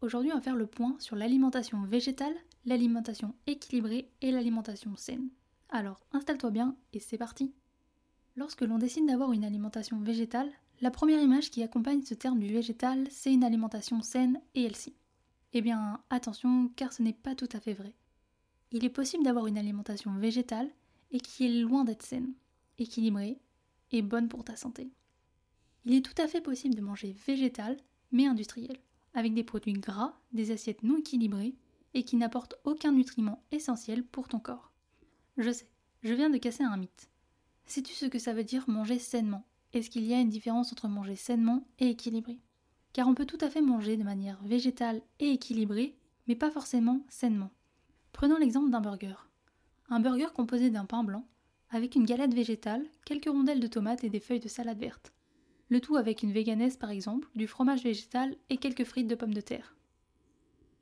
aujourd'hui on va faire le point sur l'alimentation végétale, l'alimentation équilibrée et l'alimentation saine. Alors installe-toi bien et c'est parti Lorsque l'on décide d'avoir une alimentation végétale, la première image qui accompagne ce terme du végétal, c'est une alimentation saine et healthy. Eh bien, attention, car ce n'est pas tout à fait vrai. Il est possible d'avoir une alimentation végétale et qui est loin d'être saine, équilibrée et bonne pour ta santé. Il est tout à fait possible de manger végétal, mais industriel avec des produits gras, des assiettes non équilibrées et qui n'apportent aucun nutriment essentiel pour ton corps. Je sais, je viens de casser un mythe. Sais-tu ce que ça veut dire manger sainement? Est-ce qu'il y a une différence entre manger sainement et équilibré? Car on peut tout à fait manger de manière végétale et équilibrée, mais pas forcément sainement. Prenons l'exemple d'un burger. Un burger composé d'un pain blanc, avec une galette végétale, quelques rondelles de tomates et des feuilles de salade verte le tout avec une véganaise par exemple, du fromage végétal et quelques frites de pommes de terre.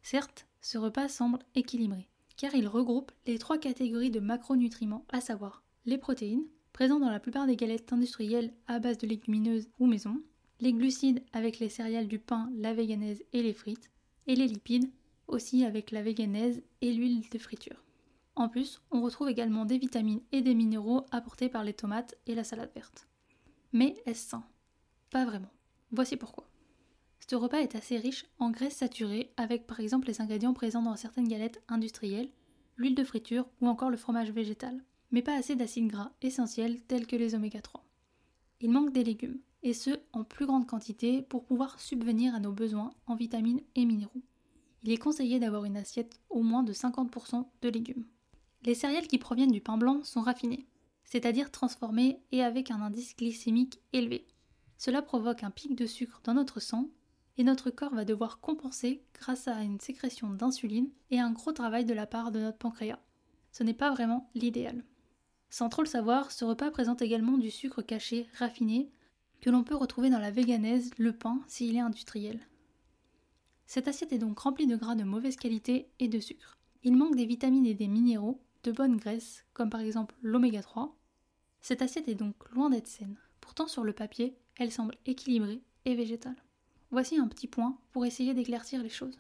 Certes, ce repas semble équilibré, car il regroupe les trois catégories de macronutriments, à savoir les protéines, présentes dans la plupart des galettes industrielles à base de légumineuses ou maison, les glucides avec les céréales du pain, la véganaise et les frites, et les lipides aussi avec la véganaise et l'huile de friture. En plus, on retrouve également des vitamines et des minéraux apportés par les tomates et la salade verte. Mais est-ce sain? Pas vraiment. Voici pourquoi. Ce repas est assez riche en graisses saturées avec par exemple les ingrédients présents dans certaines galettes industrielles, l'huile de friture ou encore le fromage végétal, mais pas assez d'acides gras essentiels tels que les oméga 3. Il manque des légumes, et ce en plus grande quantité pour pouvoir subvenir à nos besoins en vitamines et minéraux. Il est conseillé d'avoir une assiette au moins de 50% de légumes. Les céréales qui proviennent du pain blanc sont raffinées, c'est-à-dire transformées et avec un indice glycémique élevé. Cela provoque un pic de sucre dans notre sang et notre corps va devoir compenser grâce à une sécrétion d'insuline et un gros travail de la part de notre pancréas. Ce n'est pas vraiment l'idéal. Sans trop le savoir, ce repas présente également du sucre caché raffiné que l'on peut retrouver dans la véganaise, le pain s'il est industriel. Cette assiette est donc remplie de gras de mauvaise qualité et de sucre. Il manque des vitamines et des minéraux, de bonnes graisses, comme par exemple l'oméga 3. Cette assiette est donc loin d'être saine. Pourtant, sur le papier, elle semble équilibrée et végétale. Voici un petit point pour essayer d'éclaircir les choses.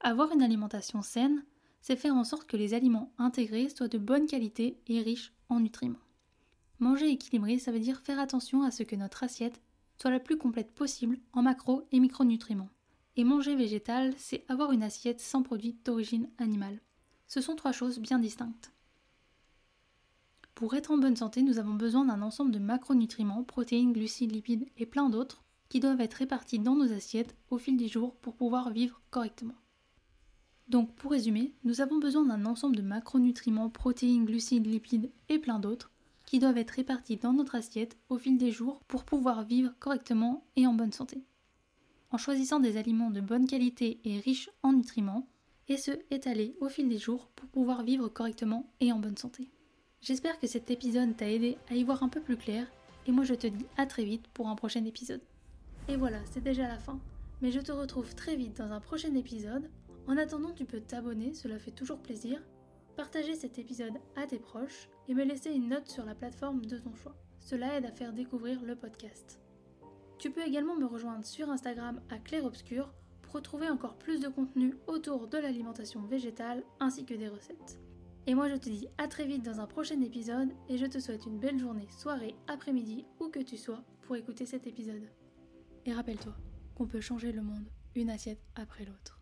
Avoir une alimentation saine, c'est faire en sorte que les aliments intégrés soient de bonne qualité et riches en nutriments. Manger équilibré, ça veut dire faire attention à ce que notre assiette soit la plus complète possible en macro et micronutriments. Et manger végétal, c'est avoir une assiette sans produits d'origine animale. Ce sont trois choses bien distinctes. Pour être en bonne santé, nous avons besoin d'un ensemble de macronutriments, protéines, glucides, lipides et plein d'autres qui doivent être répartis dans nos assiettes au fil des jours pour pouvoir vivre correctement. Donc pour résumer, nous avons besoin d'un ensemble de macronutriments, protéines, glucides, lipides et plein d'autres qui doivent être répartis dans notre assiette au fil des jours pour pouvoir vivre correctement et en bonne santé. En choisissant des aliments de bonne qualité et riches en nutriments, et ce étalés au fil des jours pour pouvoir vivre correctement et en bonne santé. J'espère que cet épisode t'a aidé à y voir un peu plus clair, et moi je te dis à très vite pour un prochain épisode. Et voilà, c'est déjà la fin, mais je te retrouve très vite dans un prochain épisode. En attendant, tu peux t'abonner, cela fait toujours plaisir, partager cet épisode à tes proches et me laisser une note sur la plateforme de ton choix. Cela aide à faire découvrir le podcast. Tu peux également me rejoindre sur Instagram à Claire Obscur pour retrouver encore plus de contenu autour de l'alimentation végétale ainsi que des recettes. Et moi je te dis à très vite dans un prochain épisode et je te souhaite une belle journée, soirée, après-midi, où que tu sois pour écouter cet épisode. Et rappelle-toi qu'on peut changer le monde une assiette après l'autre.